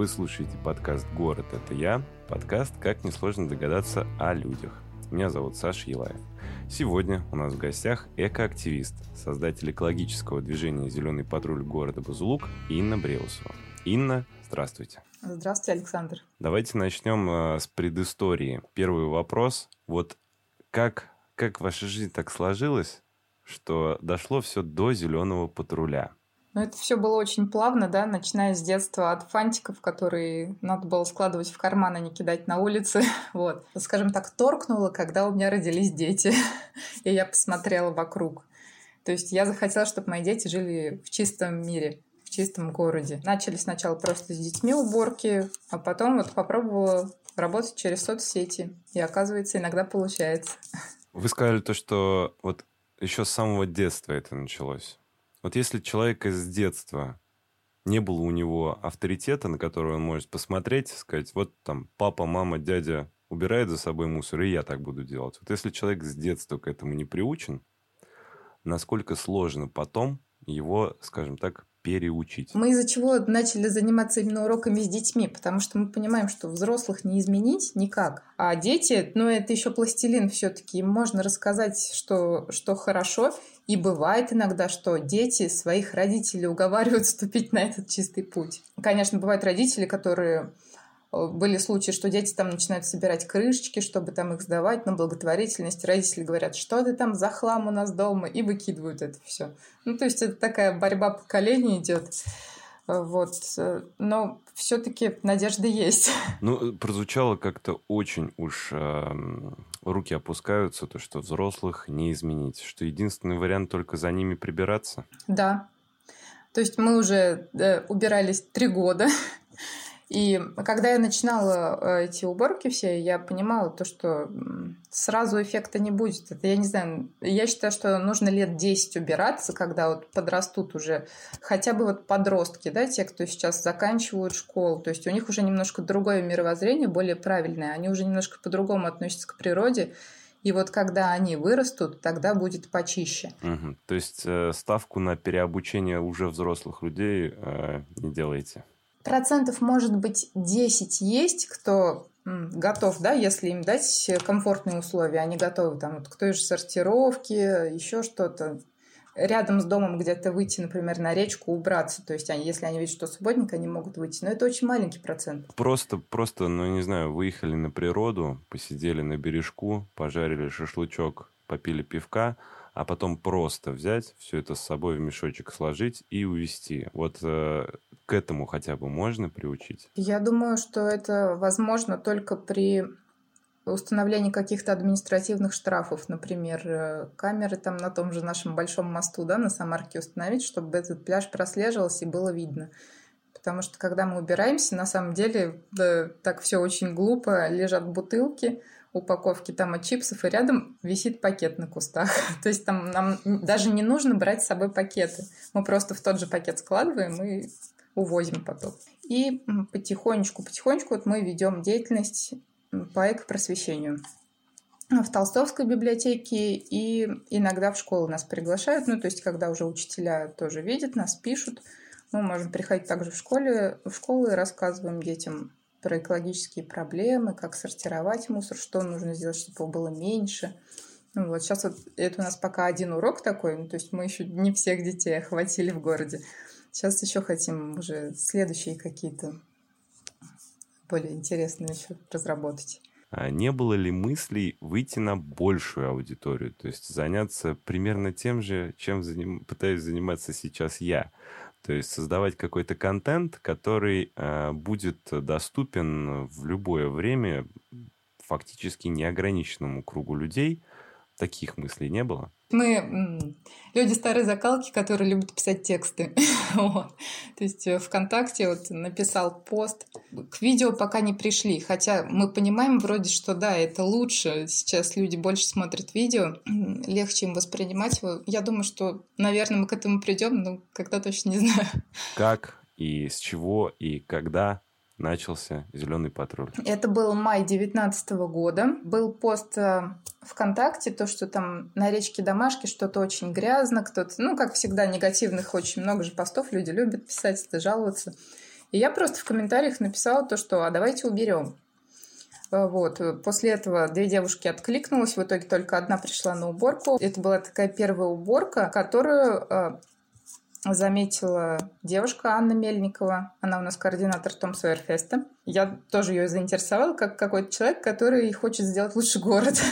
Вы слушаете подкаст «Город – это я», подкаст «Как несложно догадаться о людях». Меня зовут Саша Елаев. Сегодня у нас в гостях экоактивист, создатель экологического движения «Зеленый патруль» города Бузулук Инна Бреусова. Инна, здравствуйте. Здравствуйте, Александр. Давайте начнем э, с предыстории. Первый вопрос. Вот как, как ваша жизнь так сложилась, что дошло все до «Зеленого патруля»? Ну, это все было очень плавно, да, начиная с детства от фантиков, которые надо было складывать в карман, а не кидать на улице. Вот. Скажем так, торкнуло, когда у меня родились дети, и я посмотрела вокруг. То есть я захотела, чтобы мои дети жили в чистом мире, в чистом городе. Начали сначала просто с детьми уборки, а потом вот попробовала работать через соцсети. И оказывается, иногда получается. Вы сказали то, что вот еще с самого детства это началось. Вот если человек с детства не было у него авторитета, на который он может посмотреть, сказать, вот там папа, мама, дядя убирает за собой мусор, и я так буду делать. Вот если человек с детства к этому не приучен, насколько сложно потом его, скажем так, переучить. Мы из-за чего начали заниматься именно уроками с детьми? Потому что мы понимаем, что взрослых не изменить никак. А дети, ну это еще пластилин все-таки. Им можно рассказать, что, что хорошо. И бывает иногда, что дети своих родителей уговаривают вступить на этот чистый путь. Конечно, бывают родители, которые были случаи, что дети там начинают собирать крышечки, чтобы там их сдавать на благотворительность. Родители говорят, что ты там за хлам у нас дома, и выкидывают это все. Ну, то есть это такая борьба поколений идет. Э, вот. Э, но все-таки надежда есть. Ну, прозвучало как-то очень уж э, руки опускаются, то, что взрослых не изменить, что единственный вариант только за ними прибираться. Да. То есть мы уже э, убирались три года, и когда я начинала э, эти уборки все, я понимала то, что сразу эффекта не будет. Это, я не знаю, я считаю, что нужно лет 10 убираться, когда вот подрастут уже хотя бы вот подростки, да, те, кто сейчас заканчивают школу. То есть у них уже немножко другое мировоззрение, более правильное. Они уже немножко по-другому относятся к природе. И вот когда они вырастут, тогда будет почище. Угу. То есть э, ставку на переобучение уже взрослых людей э, не делаете? Процентов, может быть, 10 есть, кто готов, да, если им дать комфортные условия, они готовы там вот, к той же сортировке, еще что-то. Рядом с домом где-то выйти, например, на речку, убраться. То есть, они, если они видят, что субботник, они могут выйти. Но это очень маленький процент. Просто, просто, ну, не знаю, выехали на природу, посидели на бережку, пожарили шашлычок, попили пивка, а потом просто взять все это с собой в мешочек сложить и увезти. Вот э, к этому хотя бы можно приучить? Я думаю, что это возможно только при установлении каких-то административных штрафов, например, э, камеры там на том же нашем большом мосту, да, на Самарке установить, чтобы этот пляж прослеживался и было видно. Потому что когда мы убираемся, на самом деле да, так все очень глупо, лежат бутылки, упаковки там от чипсов, и рядом висит пакет на кустах. То есть там нам даже не нужно брать с собой пакеты. Мы просто в тот же пакет складываем и увозим потом. И потихонечку, потихонечку вот мы ведем деятельность по экопросвещению в Толстовской библиотеке и иногда в школу нас приглашают. Ну, то есть, когда уже учителя тоже видят нас, пишут, мы можем приходить также в школе, в школу и рассказываем детям про экологические проблемы, как сортировать мусор, что нужно сделать, чтобы его было меньше. Ну, вот сейчас вот это у нас пока один урок такой, ну, то есть мы еще не всех детей охватили в городе. Сейчас еще хотим уже следующие какие-то более интересные еще разработать. А не было ли мыслей выйти на большую аудиторию, то есть заняться примерно тем же, чем заним... пытаюсь заниматься сейчас я? То есть создавать какой-то контент, который э, будет доступен в любое время фактически неограниченному кругу людей. Таких мыслей не было? Мы люди старой закалки, которые любят писать тексты. вот. То есть э, ВКонтакте вот написал пост. К видео пока не пришли, хотя мы понимаем вроде, что да, это лучше. Сейчас люди больше смотрят видео, легче им воспринимать его. Я думаю, что, наверное, мы к этому придем, но когда точно не знаю. Как и с чего и когда начался «Зеленый патруль»? Это был май 2019 года. Был пост э, ВКонтакте, то, что там на речке Домашки что-то очень грязно, кто-то, ну, как всегда, негативных очень много же постов, люди любят писать, это жаловаться. И я просто в комментариях написала то, что «а давайте уберем». Э, вот. После этого две девушки откликнулась, в итоге только одна пришла на уборку. Это была такая первая уборка, которую э, заметила девушка Анна Мельникова. Она у нас координатор Том Сойерфеста. Я тоже ее заинтересовала, как какой-то человек, который хочет сделать лучше город.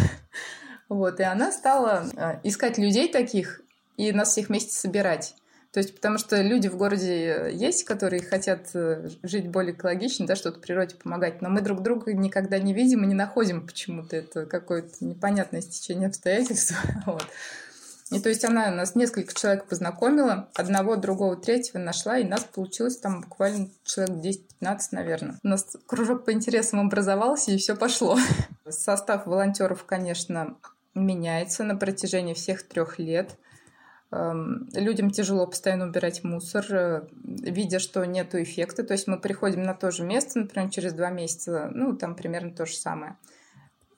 Вот, и она стала э, искать людей таких и нас всех вместе собирать. То есть, потому что люди в городе есть, которые хотят э, жить более экологично, да, что-то природе помогать, но мы друг друга никогда не видим и не находим почему-то. Это какое-то непонятное стечение обстоятельств. Вот. И то есть она нас несколько человек познакомила, одного, другого, третьего нашла, и нас получилось там буквально человек 10-15, наверное. У нас кружок по интересам образовался, и все пошло. Состав волонтеров, конечно, меняется на протяжении всех трех лет. Эм, людям тяжело постоянно убирать мусор, э, видя, что нет эффекта. То есть мы приходим на то же место, например, через два месяца, ну, там примерно то же самое.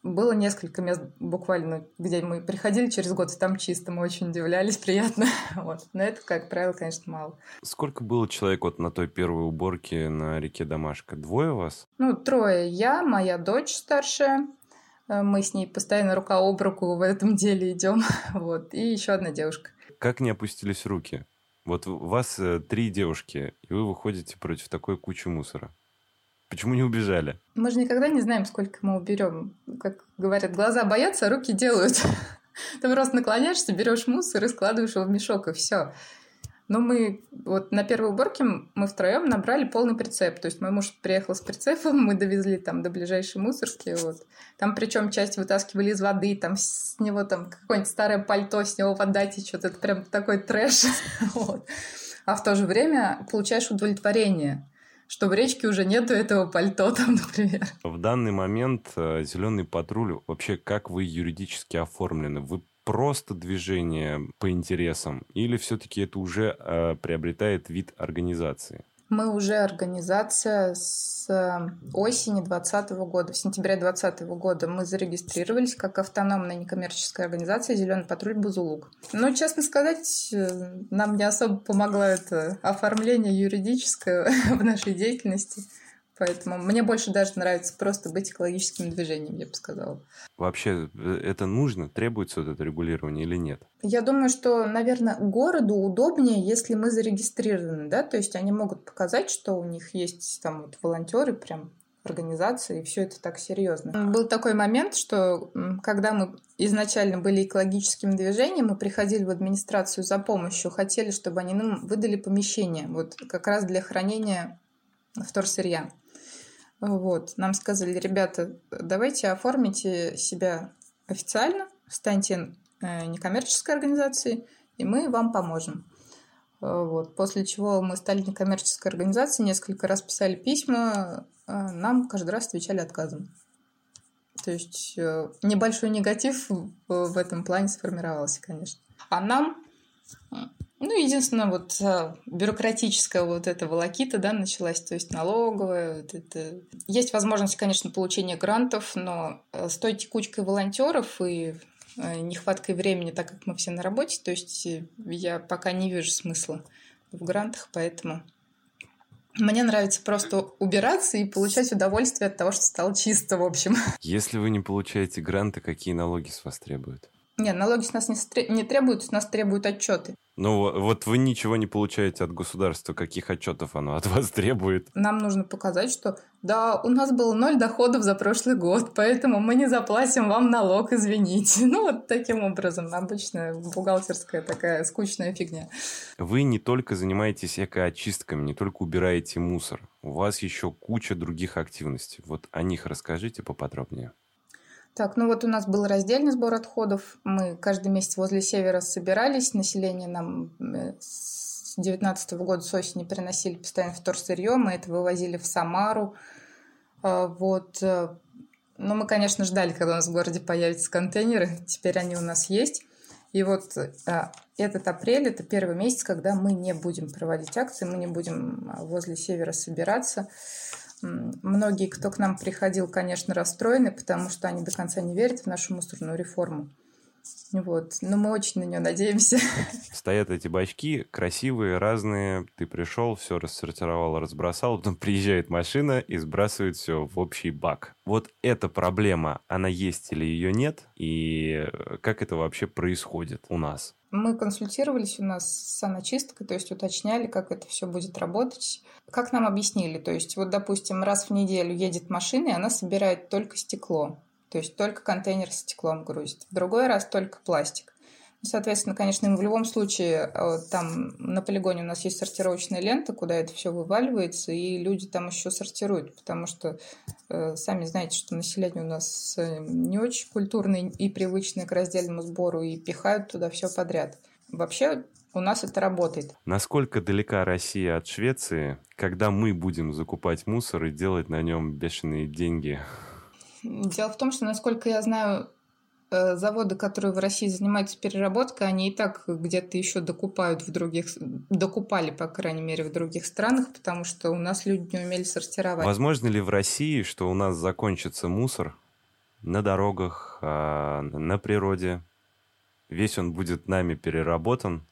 Было несколько мест буквально, где мы приходили через год, там чисто, мы очень удивлялись, приятно. Вот. Но это, как правило, конечно, мало. Сколько было человек вот на той первой уборке на реке Домашка? Двое у вас? Ну, трое. Я, моя дочь старшая, э, мы с ней постоянно рука об руку в этом деле идем. Вот. И еще одна девушка. Как не опустились руки? Вот у вас э, три девушки, и вы выходите против такой кучи мусора. Почему не убежали? Мы же никогда не знаем, сколько мы уберем. Как говорят, глаза боятся, а руки делают. Ты просто наклоняешься, берешь мусор и складываешь его в мешок, и все. Но мы вот на первой уборке мы втроем набрали полный прицеп. То есть мой муж приехал с прицепом, мы довезли там до ближайшей мусорки. Вот. Там причем часть вытаскивали из воды, там с него там какое-нибудь старое пальто, с него вода течет. Это прям такой трэш. вот. А в то же время получаешь удовлетворение что в речке уже нету этого пальто там, например. В данный момент э, зеленый патруль вообще как вы юридически оформлены? Вы просто движение по интересам или все-таки это уже э, приобретает вид организации? Мы уже организация с э, осени 2020 года. В сентябре 2020 года мы зарегистрировались как автономная некоммерческая организация «Зеленый патруль Бузулук». Но, честно сказать, э, нам не особо помогло это оформление юридическое в нашей деятельности. Поэтому мне больше даже нравится просто быть экологическим движением, я бы сказала. Вообще э, это нужно? Требуется вот это регулирование или нет? Я думаю, что, наверное, городу удобнее, если мы зарегистрированы, да, то есть они могут показать, что у них есть там вот волонтеры, прям организации, и все это так серьезно. Был такой момент, что когда мы изначально были экологическим движением, мы приходили в администрацию за помощью, хотели, чтобы они нам выдали помещение, вот как раз для хранения вторсырья. Вот. Нам сказали, ребята, давайте оформите себя официально, станьте э, некоммерческой организацией, и мы вам поможем. Э, вот. После чего мы стали некоммерческой организацией, несколько раз писали письма, э, нам каждый раз отвечали отказом. То есть небольшой негатив в этом плане сформировался, конечно. А нам ну, единственное, вот а, бюрократическая вот эта волокита, да, началась, то есть налоговая, вот это. Есть возможность, конечно, получения грантов, но э, с той текучкой волонтеров и э, нехваткой времени, так как мы все на работе, то есть э, я пока не вижу смысла в грантах, поэтому мне нравится просто убираться и получать удовольствие от того, что стало чисто, в общем. Если вы не получаете гранты, какие налоги с вас требуют? Нет, налоги с нас не, требуют, с нас требуют отчеты. Ну, вот вы ничего не получаете от государства, каких отчетов оно от вас требует? Нам нужно показать, что да, у нас было ноль доходов за прошлый год, поэтому мы не заплатим вам налог, извините. Ну, вот таким образом, обычная бухгалтерская такая скучная фигня. Вы не только занимаетесь экоочистками, не только убираете мусор. У вас еще куча других активностей. Вот о них расскажите поподробнее. Так, ну вот у нас был раздельный сбор отходов. Мы каждый месяц возле севера собирались. Население нам э, с 2019 года с осени приносили постоянно вторсырье. Мы это вывозили в Самару. А, вот. Э, но мы, конечно, ждали, когда у нас в городе появятся контейнеры. Теперь они у нас есть. И вот а, этот апрель – это первый месяц, когда мы не будем проводить акции, мы не будем а, возле севера собираться. Многие, кто к нам приходил, конечно, расстроены, потому что они до конца не верят в нашу мусорную реформу. Вот. Но мы очень на нее надеемся. Стоят эти бачки, красивые, разные. Ты пришел, все рассортировал, разбросал. Потом приезжает машина и сбрасывает все в общий бак. Вот эта проблема, она есть или ее нет? И как это вообще происходит у нас? Мы консультировались у нас с саночисткой, то есть уточняли, как это все будет работать. Как нам объяснили, то есть вот, допустим, раз в неделю едет машина, и она собирает только стекло. То есть только контейнер с стеклом грузит. В другой раз только пластик. Соответственно, конечно, им в любом случае э, там на полигоне у нас есть сортировочная лента, куда это все вываливается, и люди там еще сортируют, потому что э, сами знаете, что население у нас э, не очень культурное и привычное к раздельному сбору, и пихают туда все подряд. Вообще у нас это работает. Насколько далека Россия от Швеции, когда мы будем закупать мусор и делать на нем бешеные деньги? Дело в том, что, насколько я знаю, заводы, которые в России занимаются переработкой, они и так где-то еще докупают в других, докупали, по крайней мере, в других странах, потому что у нас люди не умели сортировать. Возможно ли в России, что у нас закончится мусор на дорогах, а, на природе? Весь он будет нами переработан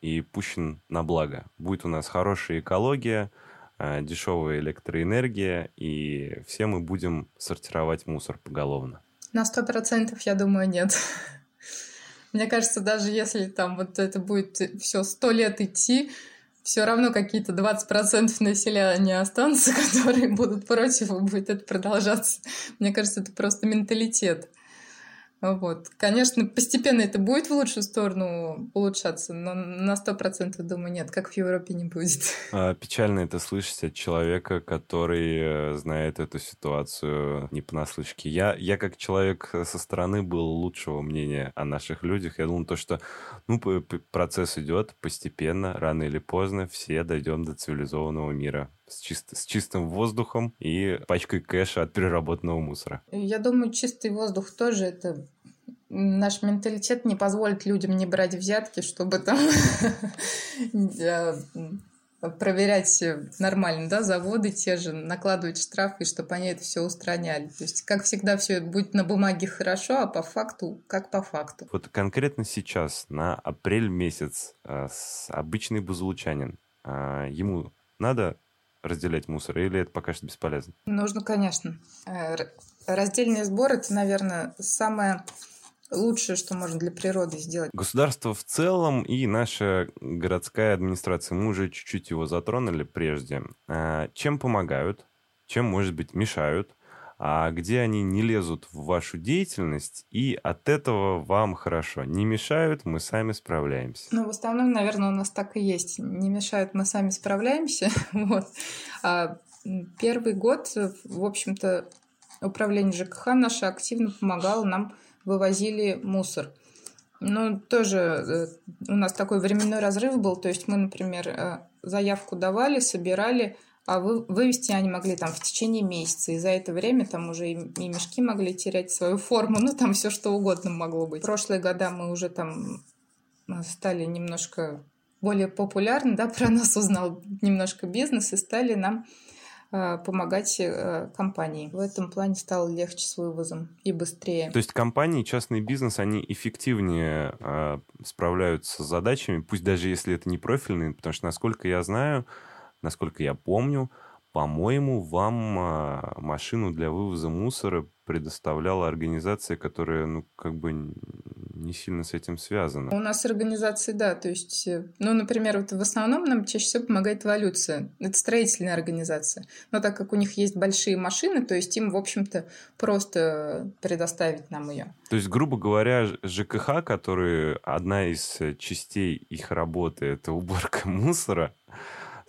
и пущен на благо. Будет у нас хорошая экология, а, дешевая электроэнергия, и все мы будем сортировать мусор поголовно. На сто процентов, я думаю, нет. Мне кажется, даже если там вот это будет все сто лет идти, все равно какие-то 20% населения останутся, которые будут против, и будет это продолжаться. Мне кажется, это просто менталитет. Вот. Конечно, постепенно это будет в лучшую сторону улучшаться, но на сто процентов, думаю, нет, как в Европе не будет. А, печально это слышать от человека, который э, знает эту ситуацию не понаслышке. Я, я как человек со стороны был лучшего мнения о наших людях. Я думал, то, что ну, процесс идет постепенно, рано или поздно все дойдем до цивилизованного мира с, чист, с чистым воздухом и пачкой кэша от переработанного мусора. Я думаю, чистый воздух тоже это наш менталитет не позволит людям не брать взятки, чтобы там проверять нормально, да, заводы те же, накладывать штрафы, чтобы они это все устраняли. То есть, как всегда, все будет на бумаге хорошо, а по факту, как по факту. Вот конкретно сейчас, на апрель месяц, э, обычный бузулучанин, э, ему надо разделять мусор, или это пока что бесполезно? Нужно, конечно. Э, раздельный сбор – это, наверное, самое лучшее, что можно для природы сделать. Государство в целом и наша городская администрация, мы уже чуть-чуть его затронули прежде. А, чем помогают, чем, может быть, мешают, где они не лезут в вашу деятельность, и от этого вам хорошо. Не мешают, мы сами справляемся. Ну, в основном, наверное, у нас так и есть. Не мешают, мы сами справляемся. вот. а первый год, в общем-то, управление ЖКХ наше активно помогало нам вывозили мусор. Ну, тоже э, у нас такой временной разрыв был, то есть мы, например, э, заявку давали, собирали, а вы, вывести они могли там в течение месяца, и за это время там уже и, и мешки могли терять свою форму, ну, там все что угодно могло быть. В прошлые года мы уже там э, стали немножко более популярны, да, про нас узнал немножко бизнес, и стали нам Э, помогать э, компании. В этом плане стало легче с вывозом и быстрее. То есть компании, частный бизнес, они эффективнее э, справляются с задачами, пусть даже если это не профильные, потому что, насколько я знаю, насколько я помню, по-моему, вам а, машину для вывоза мусора предоставляла организация, которая, ну, как бы не сильно с этим связана. У нас организации, да, то есть, э, ну, например, вот в основном нам чаще всего помогает эволюция. Это строительная организация. Но так как у них есть большие машины, то есть им, в общем-то, просто предоставить нам ее. То есть, грубо говоря, ЖКХ, который одна из частей их работы, это уборка мусора,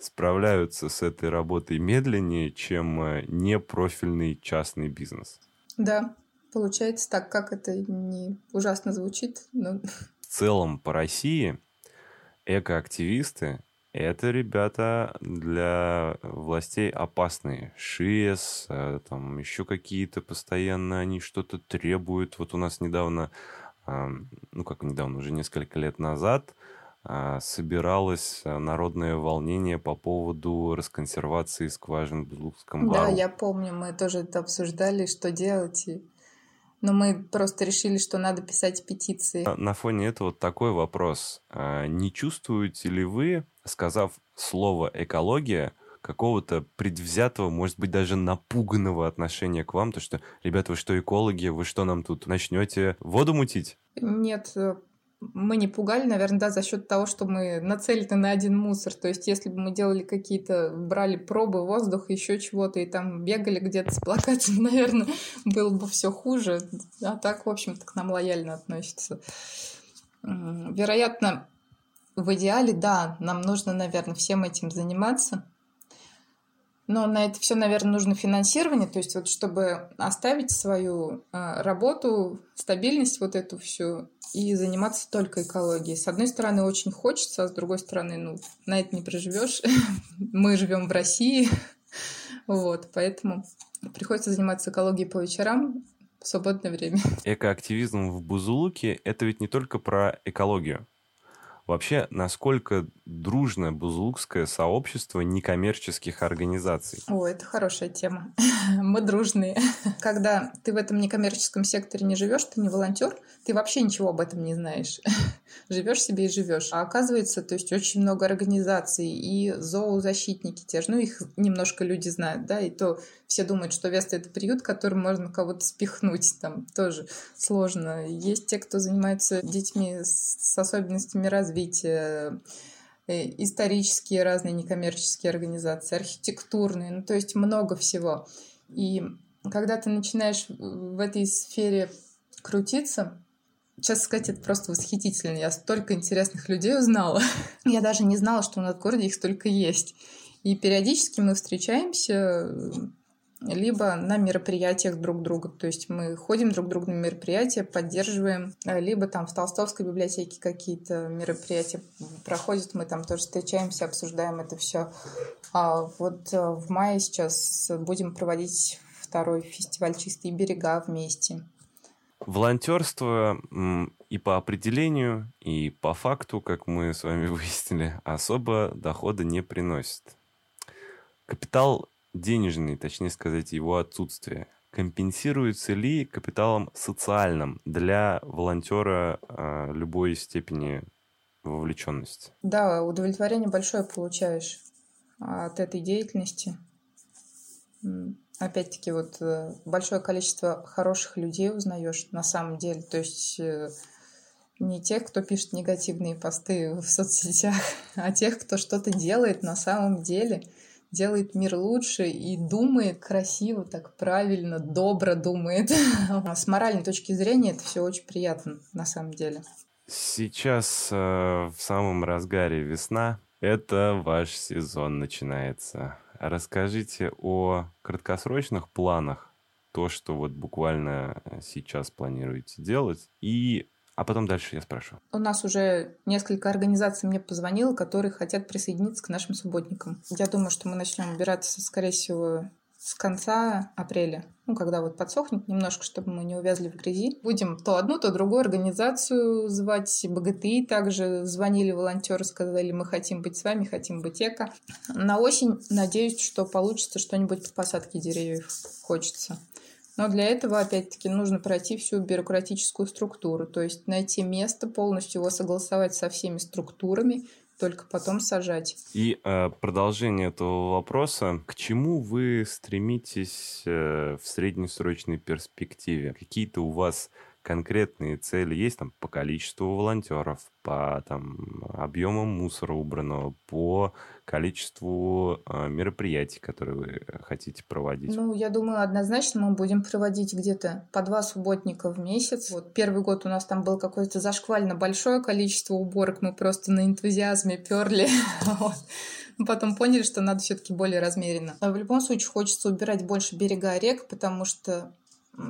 справляются с этой работой медленнее, чем э, непрофильный частный бизнес. Да, получается так, как это не ужасно звучит. Но... В целом по России экоактивисты это ребята для властей опасные. ШИЭС, э, там еще какие-то постоянно они что-то требуют. Вот у нас недавно, ну как недавно, уже несколько лет назад, собиралось а, народное волнение по поводу расконсервации скважин в Бузлукском бару. Да, я помню, мы тоже это обсуждали, что делать. И но мы просто решили, что надо писать петиции. На фоне этого такой вопрос. А не чувствуете ли вы, сказав слово «экология», какого-то предвзятого, может быть, даже напуганного отношения к вам, то что, ребята, вы что, экологи, вы что нам тут начнете воду мутить? Нет, э, мы не пугали, наверное, да, за счет того, что мы нацелены на один мусор. То есть, если бы мы делали какие-то, брали пробы воздуха, еще чего-то, и там бегали где-то с плакатами, наверное, было бы все хуже. А так, в общем-то, к нам лояльно относятся. Вероятно, в идеале, да, нам нужно, наверное, всем этим заниматься. Но на это все, наверное, нужно финансирование, то есть вот чтобы оставить свою э, работу, стабильность вот эту всю и заниматься только экологией. С одной стороны, очень хочется, а с другой стороны, ну, на это не проживешь. Мы живем в России, вот, поэтому приходится заниматься экологией по вечерам в свободное время. Экоактивизм в Бузулуке – это ведь не только про экологию. Вообще, насколько дружное бузулукское сообщество некоммерческих организаций? О, это хорошая тема. Мы дружные. Когда ты в этом некоммерческом секторе не живешь, ты не волонтер, ты вообще ничего об этом не знаешь. живешь себе и живешь. А оказывается, то есть очень много организаций и зоозащитники те же, ну их немножко люди знают, да, и то все думают, что Веста это приют, который можно кого-то спихнуть, там тоже сложно. Есть те, кто занимается детьми с особенностями развития, э, исторические разные некоммерческие организации, архитектурные, ну то есть много всего. И когда ты начинаешь в этой сфере крутиться, Честно сказать, это просто восхитительно. Я столько интересных людей узнала. Я даже не знала, что в городе их столько есть. И периодически мы встречаемся либо на мероприятиях друг друга. То есть мы ходим друг другу на мероприятия, поддерживаем, либо там в Толстовской библиотеке какие-то мероприятия проходят, мы там тоже встречаемся, обсуждаем это все. А вот э, в мае сейчас будем проводить второй фестиваль «Чистые берега» вместе. Волонтерство и по определению, и по факту, как мы с вами выяснили, особо дохода не приносит. Капитал денежный, точнее сказать, его отсутствие, компенсируется ли капиталом социальным для волонтера э, любой степени вовлеченности? Да, удовлетворение большое получаешь от этой деятельности опять-таки, вот э, большое количество хороших людей узнаешь на самом деле. То есть э, не тех, кто пишет негативные посты в соцсетях, а тех, кто что-то делает на самом деле, делает мир лучше и думает красиво, так правильно, добро думает. С моральной точки зрения это все очень приятно на самом деле. Сейчас э, в самом разгаре весна. Это ваш сезон начинается. Расскажите о краткосрочных планах, то, что вот буквально сейчас планируете делать, и а потом дальше я спрошу. У нас уже несколько организаций мне позвонило, которые хотят присоединиться к нашим субботникам. Я думаю, что мы начнем убираться, скорее всего, с конца апреля, ну, когда вот подсохнет немножко, чтобы мы не увязли в грязи. Будем то одну, то другую организацию звать. БГТИ также звонили волонтеры, сказали, мы хотим быть с вами, хотим быть эко. На осень надеюсь, что получится что-нибудь по посадке деревьев. Хочется. Но для этого, опять-таки, нужно пройти всю бюрократическую структуру, то есть найти место, полностью его согласовать со всеми структурами, только потом сажать. И э, продолжение этого вопроса. К чему вы стремитесь э, в среднесрочной перспективе? Какие-то у вас конкретные цели есть там по количеству волонтеров, по там объемам мусора убранного, по количеству э, мероприятий, которые вы хотите проводить? Ну, я думаю, однозначно мы будем проводить где-то по два субботника в месяц. Вот первый год у нас там было какое-то зашквально большое количество уборок, мы просто на энтузиазме перли. Потом поняли, что надо все-таки более размеренно. В любом случае хочется убирать больше берега рек, потому что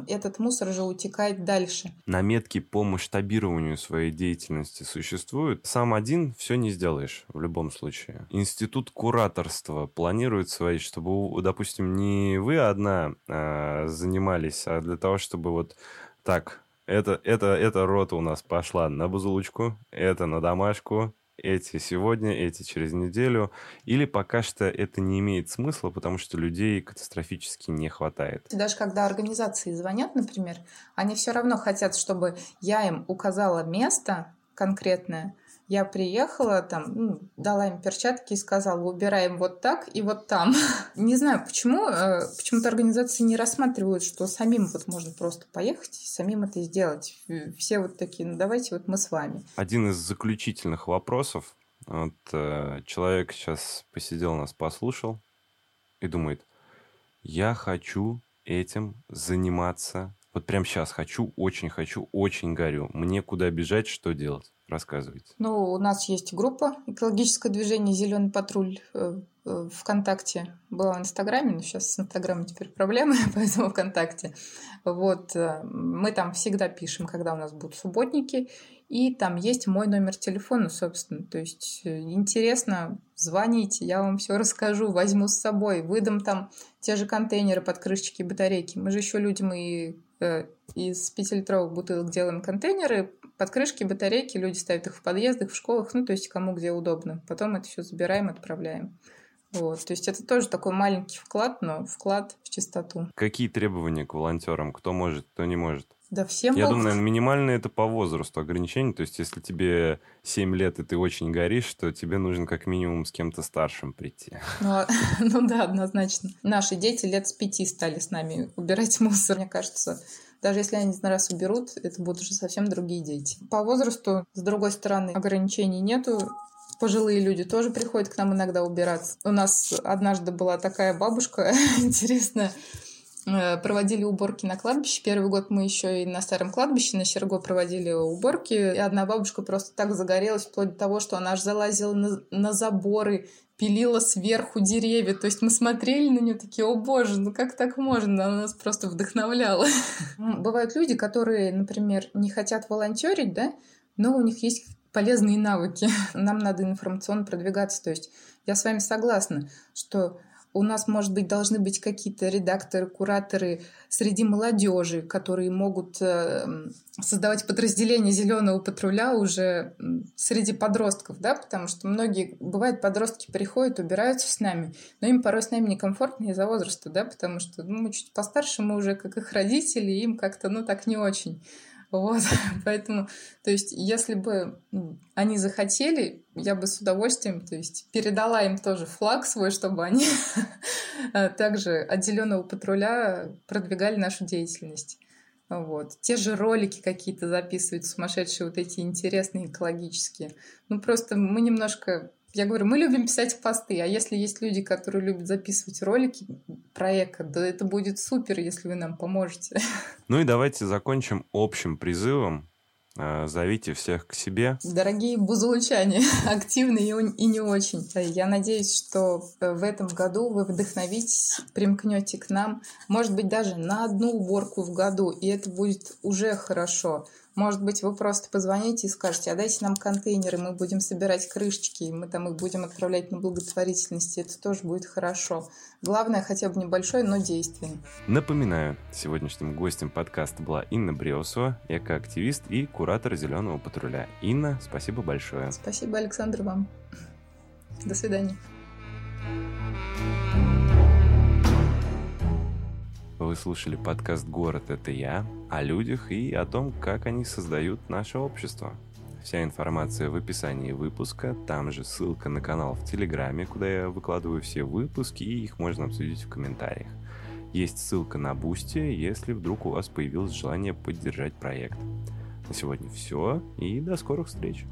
этот мусор же утекает дальше. Наметки по масштабированию своей деятельности существуют. Сам один все не сделаешь в любом случае. Институт кураторства планирует свои, чтобы, допустим, не вы одна а, занимались, а для того, чтобы вот так, это, это, эта рота у нас пошла на бузулочку, это на домашку, эти сегодня, эти через неделю. Или пока что это не имеет смысла, потому что людей катастрофически не хватает. Даже когда организации звонят, например, они все равно хотят, чтобы я им указала место конкретное, я приехала, там, ну, дала им перчатки и сказала, убираем вот так и вот там. Не знаю, почему, э, почему-то организации не рассматривают, что самим вот можно просто поехать и самим это сделать. Все вот такие, ну давайте вот мы с вами. Один из заключительных вопросов. Вот э, человек сейчас посидел, нас послушал и думает, я хочу этим заниматься. Вот прямо сейчас хочу, очень хочу, очень горю. Мне куда бежать, что делать? Рассказывайте. Ну, у нас есть группа «Экологическое движение Зеленый патруль» э, э, ВКонтакте. Была в Инстаграме, но сейчас с Инстаграмом теперь проблемы, поэтому ВКонтакте. Вот. Э, мы там всегда пишем, когда у нас будут субботники, и там есть мой номер телефона, собственно. То есть интересно, звоните, я вам все расскажу, возьму с собой, выдам там те же контейнеры под крышечки батарейки. Мы же еще людям и из 5-литровых бутылок делаем контейнеры под крышки, батарейки, люди ставят их в подъездах, в школах, ну, то есть кому где удобно. Потом это все забираем, отправляем. Вот. То есть это тоже такой маленький вклад, но вклад в чистоту. Какие требования к волонтерам? Кто может, кто не может? Да всем Я могут. думаю, наверное, минимальное это по возрасту ограничение. То есть, если тебе 7 лет и ты очень горишь, то тебе нужно как минимум с кем-то старшим прийти. Ну, а, ну да, однозначно. Наши дети лет с пяти стали с нами убирать мусор. Мне кажется, даже если они на раз уберут, это будут уже совсем другие дети. По возрасту, с другой стороны, ограничений нету. Пожилые люди тоже приходят к нам иногда убираться. У нас однажды была такая бабушка интересная, проводили уборки на кладбище. Первый год мы еще и на старом кладбище на Серго проводили уборки. И одна бабушка просто так загорелась, вплоть до того, что она аж залазила на, на заборы, пилила сверху деревья. То есть мы смотрели на нее такие, о боже, ну как так можно? Она нас просто вдохновляла. Бывают люди, которые, например, не хотят волонтерить, да, но у них есть полезные навыки. Нам надо информационно продвигаться. То есть я с вами согласна, что у нас, может быть, должны быть какие-то редакторы, кураторы среди молодежи, которые могут э, создавать подразделение зеленого патруля уже среди подростков, да, потому что многие, бывает, подростки приходят, убираются с нами, но им порой с нами некомфортно из-за возраста, да, потому что ну, мы чуть постарше, мы уже как их родители, им как-то, ну, так не очень. Вот, поэтому, то есть, если бы они захотели, я бы с удовольствием, то есть, передала им тоже флаг свой, чтобы они также отделенного патруля продвигали нашу деятельность. Вот. Те же ролики какие-то записывают, сумасшедшие вот эти интересные экологические. Ну, просто мы немножко я говорю, мы любим писать посты, а если есть люди, которые любят записывать ролики проекта, да это будет супер, если вы нам поможете. Ну и давайте закончим общим призывом. А, зовите всех к себе. Дорогие бузулучане, активные и не очень. Я надеюсь, что в этом году вы вдохновитесь, примкнете к нам, может быть, даже на одну уборку в году, и это будет уже хорошо. Может быть, вы просто позвоните и скажете, а дайте нам контейнеры, мы будем собирать крышечки, и мы там их будем отправлять на благотворительность, это тоже будет хорошо. Главное, хотя бы небольшое, но действенное. Напоминаю, сегодняшним гостем подкаста была Инна Бреусова, экоактивист и куратор «Зеленого патруля». Инна, спасибо большое. Спасибо, Александр, вам. До свидания. Вы слушали подкаст «Город – это я» о людях и о том, как они создают наше общество. Вся информация в описании выпуска, там же ссылка на канал в Телеграме, куда я выкладываю все выпуски, и их можно обсудить в комментариях. Есть ссылка на Boosty, если вдруг у вас появилось желание поддержать проект. На сегодня все, и до скорых встреч!